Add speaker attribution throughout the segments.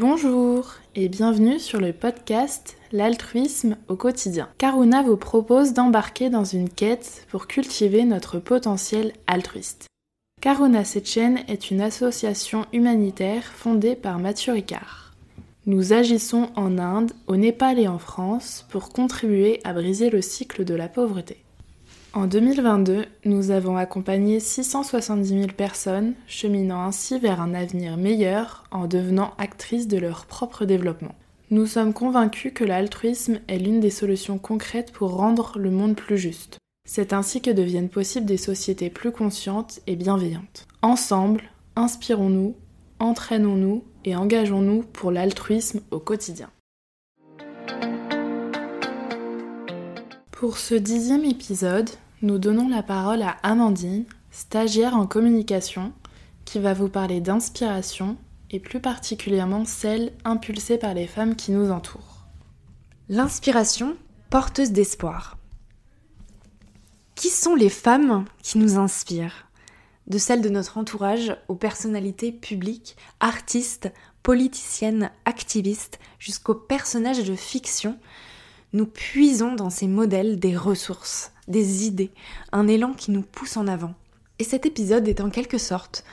Speaker 1: Bonjour et bienvenue sur le podcast L'altruisme au quotidien. Karuna vous propose d'embarquer dans une quête pour cultiver notre potentiel altruiste. Karuna Sechen est une association humanitaire fondée par Mathieu Ricard. Nous agissons en Inde, au Népal et en France pour contribuer à briser le cycle de la pauvreté. En 2022, nous avons accompagné 670 000 personnes, cheminant ainsi vers un avenir meilleur en devenant actrices de leur propre développement. Nous sommes convaincus que l'altruisme est l'une des solutions concrètes pour rendre le monde plus juste. C'est ainsi que deviennent possibles des sociétés plus conscientes et bienveillantes. Ensemble, inspirons-nous, entraînons-nous et engageons-nous pour l'altruisme au quotidien. Pour ce dixième épisode, nous donnons la parole à Amandine, stagiaire en communication, qui va vous parler d'inspiration et plus particulièrement celle impulsée par les femmes qui nous entourent.
Speaker 2: L'inspiration porteuse d'espoir. Qui sont les femmes qui nous inspirent? De celles de notre entourage aux personnalités publiques, artistes, politiciennes, activistes, jusqu'aux personnages de fiction, nous puisons dans ces modèles des ressources, des idées, un élan qui nous pousse en avant. Et cet épisode est en quelque sorte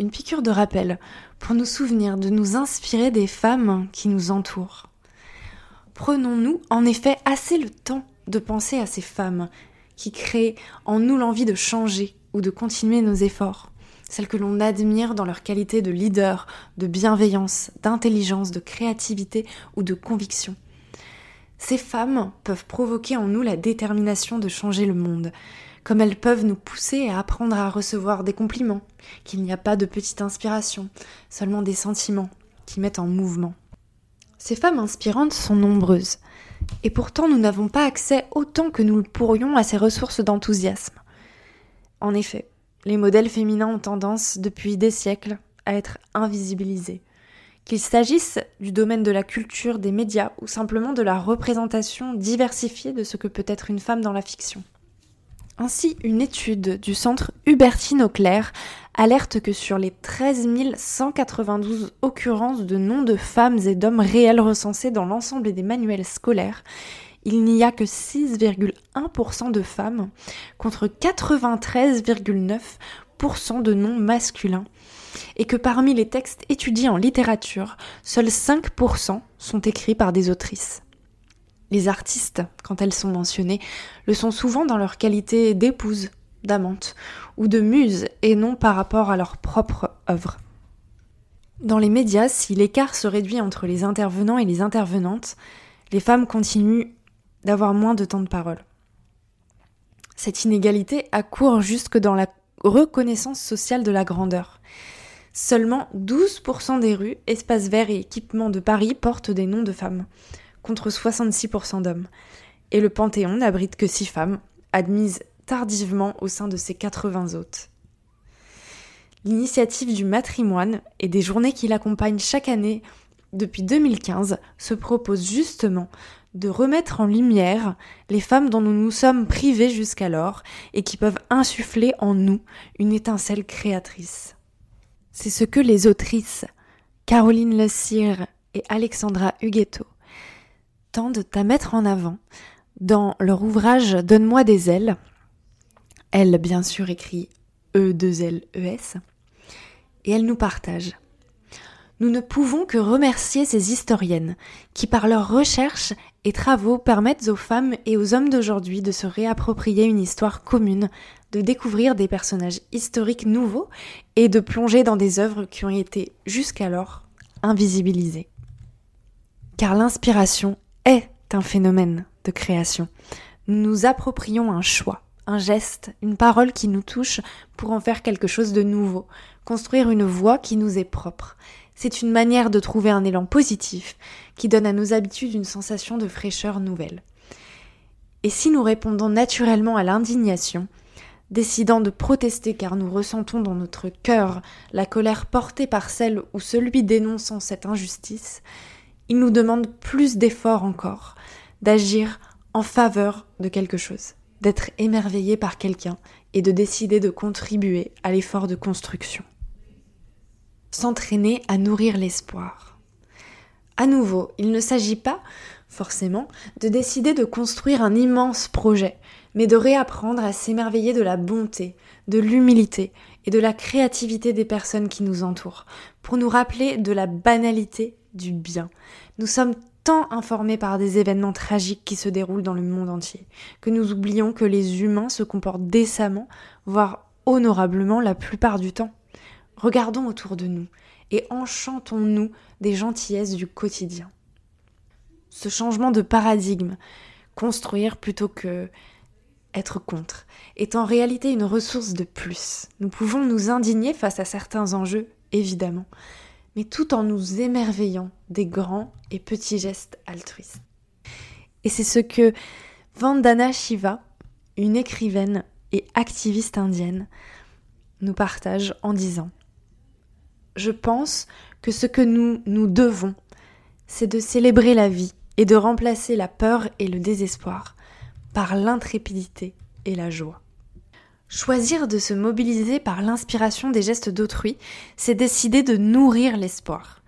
Speaker 2: une piqûre de rappel pour nous souvenir de nous inspirer des femmes qui nous entourent. Prenons-nous en effet assez le temps de penser à ces femmes qui créent en nous l'envie de changer ou de continuer nos efforts, celles que l'on admire dans leur qualité de leader, de bienveillance, d'intelligence, de créativité ou de conviction. Ces femmes peuvent provoquer en nous la détermination de changer le monde, comme elles peuvent nous pousser à apprendre à recevoir des compliments, qu'il n'y a pas de petite inspiration, seulement des sentiments qui mettent en mouvement. Ces femmes inspirantes sont nombreuses, et pourtant nous n'avons pas accès autant que nous le pourrions à ces ressources d'enthousiasme. En effet, les modèles féminins ont tendance, depuis des siècles, à être invisibilisés qu'il s'agisse du domaine de la culture, des médias ou simplement de la représentation diversifiée de ce que peut être une femme dans la fiction. Ainsi, une étude du centre Hubertine Auclair alerte que sur les 13 192 occurrences de noms de femmes et d'hommes réels recensés dans l'ensemble des manuels scolaires, il n'y a que 6,1% de femmes contre 93,9% de noms masculins et que parmi les textes étudiés en littérature, seuls 5% sont écrits par des autrices. Les artistes, quand elles sont mentionnées, le sont souvent dans leur qualité d'épouse, d'amante ou de muse et non par rapport à leur propre œuvre. Dans les médias, si l'écart se réduit entre les intervenants et les intervenantes, les femmes continuent d'avoir moins de temps de parole. Cette inégalité accourt jusque dans la reconnaissance sociale de la grandeur. Seulement 12% des rues, espaces verts et équipements de Paris portent des noms de femmes, contre 66% d'hommes. Et le Panthéon n'abrite que 6 femmes, admises tardivement au sein de ses 80 hôtes. L'initiative du matrimoine et des journées qui l'accompagnent chaque année depuis 2015 se propose justement de remettre en lumière les femmes dont nous nous sommes privés jusqu'alors et qui peuvent insuffler en nous une étincelle créatrice. C'est ce que les autrices Caroline Le Cire et Alexandra Huguetto tendent à mettre en avant dans leur ouvrage Donne-moi des ailes. Elle, bien sûr, écrit E2L-E-S. Et elle nous partage. Nous ne pouvons que remercier ces historiennes qui, par leurs recherches et travaux, permettent aux femmes et aux hommes d'aujourd'hui de se réapproprier une histoire commune de découvrir des personnages historiques nouveaux et de plonger dans des œuvres qui ont été jusqu'alors invisibilisées. Car l'inspiration est un phénomène de création. Nous nous approprions un choix, un geste, une parole qui nous touche pour en faire quelque chose de nouveau, construire une voix qui nous est propre. C'est une manière de trouver un élan positif qui donne à nos habitudes une sensation de fraîcheur nouvelle. Et si nous répondons naturellement à l'indignation, décidant de protester car nous ressentons dans notre cœur la colère portée par celle ou celui dénonçant cette injustice, il nous demande plus d'efforts encore, d'agir en faveur de quelque chose, d'être émerveillé par quelqu'un et de décider de contribuer à l'effort de construction. S'entraîner à nourrir l'espoir. À nouveau, il ne s'agit pas, forcément, de décider de construire un immense projet, mais de réapprendre à s'émerveiller de la bonté, de l'humilité et de la créativité des personnes qui nous entourent, pour nous rappeler de la banalité du bien. Nous sommes tant informés par des événements tragiques qui se déroulent dans le monde entier, que nous oublions que les humains se comportent décemment, voire honorablement la plupart du temps. Regardons autour de nous et enchantons-nous des gentillesses du quotidien. Ce changement de paradigme, construire plutôt que être contre, est en réalité une ressource de plus. Nous pouvons nous indigner face à certains enjeux, évidemment, mais tout en nous émerveillant des grands et petits gestes altruistes. Et c'est ce que Vandana Shiva, une écrivaine et activiste indienne, nous partage en disant Je pense que ce que nous nous devons, c'est de célébrer la vie et de remplacer la peur et le désespoir par l'intrépidité et la joie. Choisir de se mobiliser par l'inspiration des gestes d'autrui, c'est décider de nourrir l'espoir.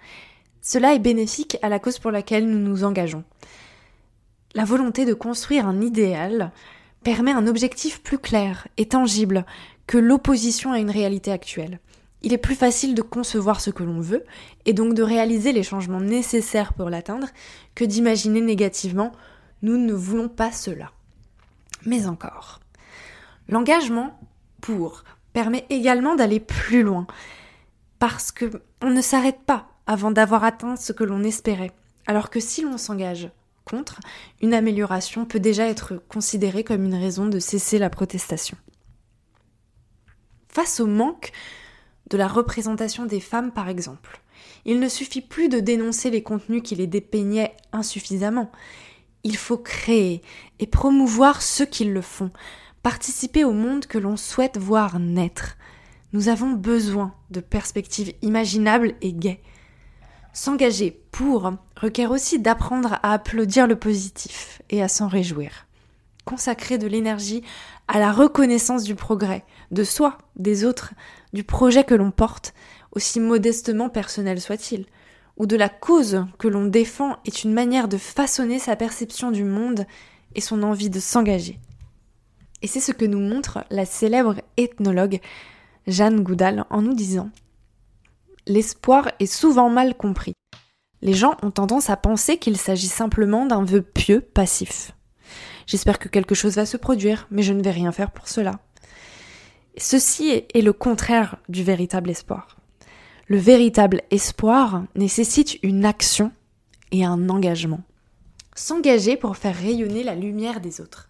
Speaker 2: Cela est bénéfique à la cause pour laquelle nous nous engageons. La volonté de construire un idéal permet un objectif plus clair et tangible que l'opposition à une réalité actuelle. Il est plus facile de concevoir ce que l'on veut et donc de réaliser les changements nécessaires pour l'atteindre que d'imaginer négativement nous ne voulons pas cela. Mais encore. L'engagement pour permet également d'aller plus loin parce que on ne s'arrête pas avant d'avoir atteint ce que l'on espérait. Alors que si l'on s'engage contre, une amélioration peut déjà être considérée comme une raison de cesser la protestation. Face au manque de la représentation des femmes, par exemple, il ne suffit plus de dénoncer les contenus qui les dépeignaient insuffisamment. Il faut créer et promouvoir ceux qui le font, participer au monde que l'on souhaite voir naître. Nous avons besoin de perspectives imaginables et gaies. S'engager pour requiert aussi d'apprendre à applaudir le positif et à s'en réjouir. Consacrer de l'énergie à la reconnaissance du progrès, de soi, des autres, du projet que l'on porte, aussi modestement personnel soit-il, ou de la cause que l'on défend est une manière de façonner sa perception du monde et son envie de s'engager. Et c'est ce que nous montre la célèbre ethnologue Jeanne Goudal en nous disant L'espoir est souvent mal compris. Les gens ont tendance à penser qu'il s'agit simplement d'un vœu pieux passif. J'espère que quelque chose va se produire, mais je ne vais rien faire pour cela. Ceci est le contraire du véritable espoir. Le véritable espoir nécessite une action et un engagement. S'engager pour faire rayonner la lumière des autres.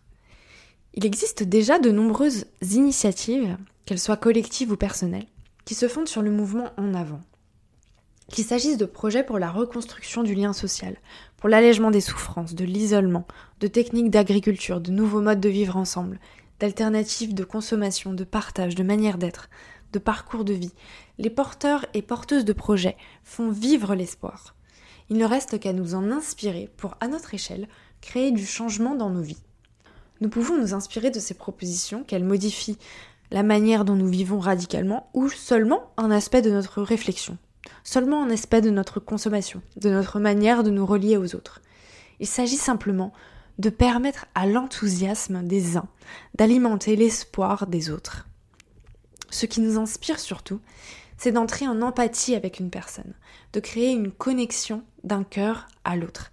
Speaker 2: Il existe déjà de nombreuses initiatives, qu'elles soient collectives ou personnelles, qui se fondent sur le mouvement en avant. Qu'il s'agisse de projets pour la reconstruction du lien social, pour l'allègement des souffrances, de l'isolement, de techniques d'agriculture, de nouveaux modes de vivre ensemble, d'alternatives de consommation, de partage, de manière d'être, de parcours de vie, les porteurs et porteuses de projets font vivre l'espoir. Il ne reste qu'à nous en inspirer pour, à notre échelle, créer du changement dans nos vies. Nous pouvons nous inspirer de ces propositions, qu'elles modifient la manière dont nous vivons radicalement ou seulement un aspect de notre réflexion, seulement un aspect de notre consommation, de notre manière de nous relier aux autres. Il s'agit simplement de permettre à l'enthousiasme des uns d'alimenter l'espoir des autres. Ce qui nous inspire surtout, c'est d'entrer en empathie avec une personne, de créer une connexion d'un cœur à l'autre.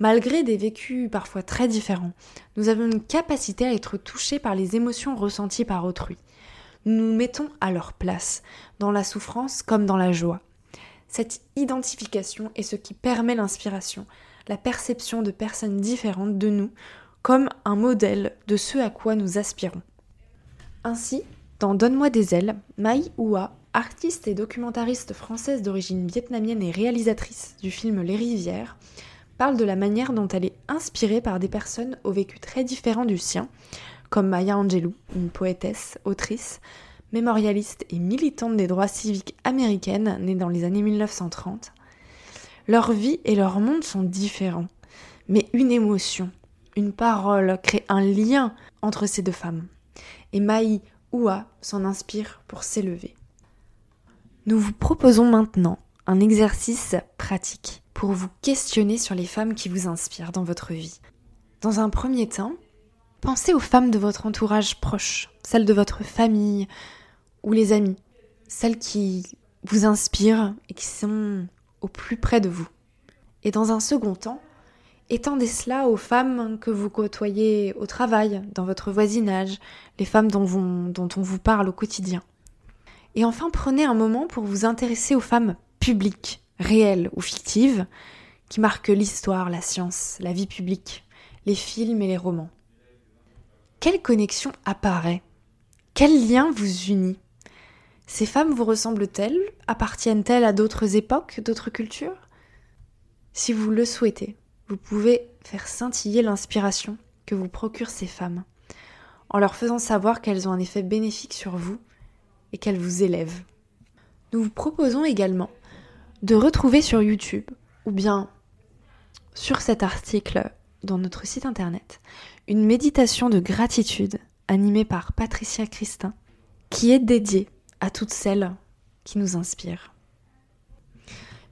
Speaker 2: Malgré des vécus parfois très différents, nous avons une capacité à être touchés par les émotions ressenties par autrui. Nous nous mettons à leur place, dans la souffrance comme dans la joie. Cette identification est ce qui permet l'inspiration, la perception de personnes différentes de nous, comme un modèle de ce à quoi nous aspirons. Ainsi, dans Donne-moi des ailes, Mai Hua, artiste et documentariste française d'origine vietnamienne et réalisatrice du film Les Rivières, parle de la manière dont elle est inspirée par des personnes au vécu très différent du sien, comme Maya Angelou, une poétesse, autrice, mémorialiste et militante des droits civiques américaines née dans les années 1930. Leur vie et leur monde sont différents, mais une émotion, une parole crée un lien entre ces deux femmes. Et Maï Oua s'en inspire pour s'élever. Nous vous proposons maintenant un exercice pratique pour vous questionner sur les femmes qui vous inspirent dans votre vie. Dans un premier temps, pensez aux femmes de votre entourage proche, celles de votre famille ou les amis, celles qui vous inspirent et qui sont au plus près de vous. Et dans un second temps, étendez cela aux femmes que vous côtoyez au travail, dans votre voisinage, les femmes dont, on vous parle au quotidien. Et enfin, prenez un moment pour vous intéresser aux femmes publiques, réelles ou fictives, qui marquent l'histoire, la science, la vie publique, les films et les romans. Quelle connexion apparaît? Quel lien vous unit? Ces femmes vous ressemblent-elles? Appartiennent-elles à d'autres époques, d'autres cultures? Si vous le souhaitez, vous pouvez faire scintiller l'inspiration que vous procurent ces femmes, en leur faisant savoir qu'elles ont un effet bénéfique sur vous et qu'elles vous élèvent. Nous vous proposons également de retrouver sur YouTube ou bien sur cet article dans notre site internet une méditation de gratitude animée par Patricia Christin qui est dédiée à toutes celles qui nous inspirent.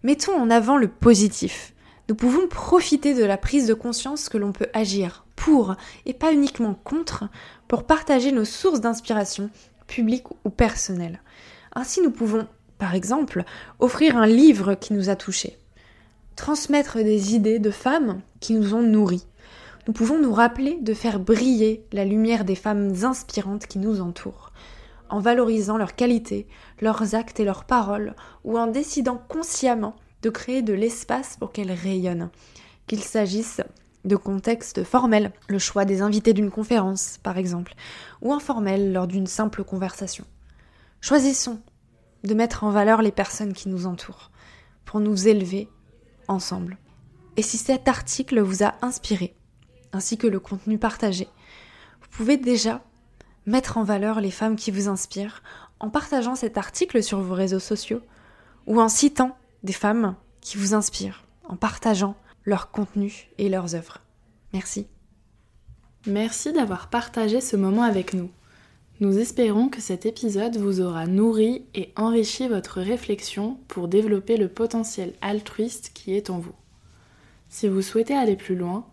Speaker 2: Mettons en avant le positif. Nous pouvons profiter de la prise de conscience que l'on peut agir pour et pas uniquement contre pour partager nos sources d'inspiration publiques ou personnelles. Ainsi, nous pouvons, par exemple, offrir un livre qui nous a touchés, transmettre des idées de femmes qui nous ont nourris. Nous pouvons nous rappeler de faire briller la lumière des femmes inspirantes qui nous entourent, en valorisant leurs qualités, leurs actes et leurs paroles, ou en décidant consciemment de créer de l'espace pour qu'elles rayonnent, qu'il s'agisse de contexte formel, le choix des invités d'une conférence par exemple, ou informel lors d'une simple conversation. Choisissons de mettre en valeur les personnes qui nous entourent pour nous élever ensemble. Et si cet article vous a inspiré, ainsi que le contenu partagé, vous pouvez déjà mettre en valeur les femmes qui vous inspirent en partageant cet article sur vos réseaux sociaux ou en citant des femmes qui vous inspirent, en partageant leur contenu et leurs œuvres. Merci.
Speaker 1: Merci d'avoir partagé ce moment avec nous. Nous espérons que cet épisode vous aura nourri et enrichi votre réflexion pour développer le potentiel altruiste qui est en vous. Si vous souhaitez aller plus loin,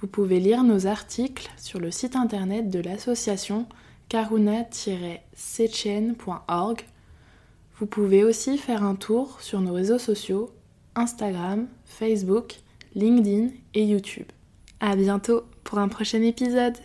Speaker 1: vous pouvez lire nos articles sur le site internet de l'association karuna-sechen.org. Vous pouvez aussi faire un tour sur nos réseaux sociaux Instagram, Facebook, LinkedIn et YouTube. À bientôt pour un prochain épisode.